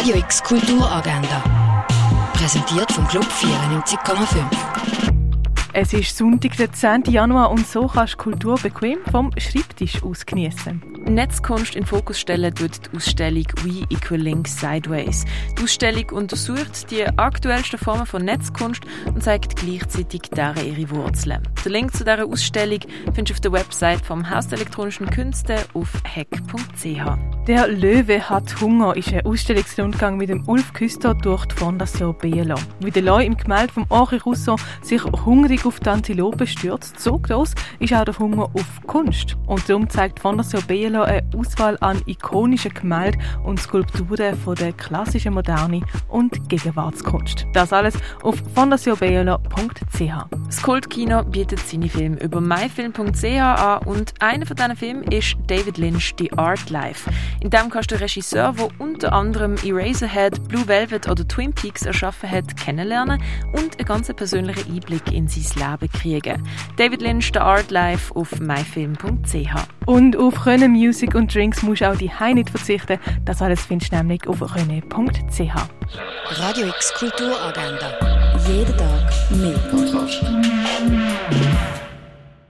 Radio X Kulturagenda. Präsentiert vom Club 94,5. Es ist Sonntag, der 10. Januar und so kannst du Kultur bequem vom Schreibtisch aus genießen. Netzkunst in Fokus stellen tut die Ausstellung We Equal Links Sideways. Die Ausstellung untersucht die aktuellsten Formen von Netzkunst und zeigt gleichzeitig deren ihre Wurzeln. Den Link zu dieser Ausstellung findest du auf der Website vom Haus der elektronischen Künste auf hack.ch. Der Löwe hat Hunger ist ein Ausstellungsrundgang mit dem Ulf Küster durch die Fondation Bielo. Wie der Leu im Gemälde von Henri Rousseau sich hungrig auf die Antilope stürzt, so groß ist auch der Hunger auf Kunst. Und darum zeigt die Fondation Bielo eine Auswahl an ikonischen Gemälden und Skulpturen von der klassischen Moderne und Gegenwartskunst. Das alles auf fondationbielo.ch. Das Kultkino bietet seine Filme über myfilm.ch an und einer von diesen Filmen ist David Lynch, The Art Life. In dem kannst du den Regisseur, der unter anderem Eraserhead, Blue Velvet oder Twin Peaks erschaffen hat, kennenlernen und einen ganz persönlichen Einblick in sein Leben kriegen. David Lynch, The Art Life auf myfilm.ch. Und auf René Music und Drinks musst du auch die nicht verzichten. Das alles findest du nämlich auf rené.ch. Radio X Kulturagenda. Jeden Tag mehr. Podcast.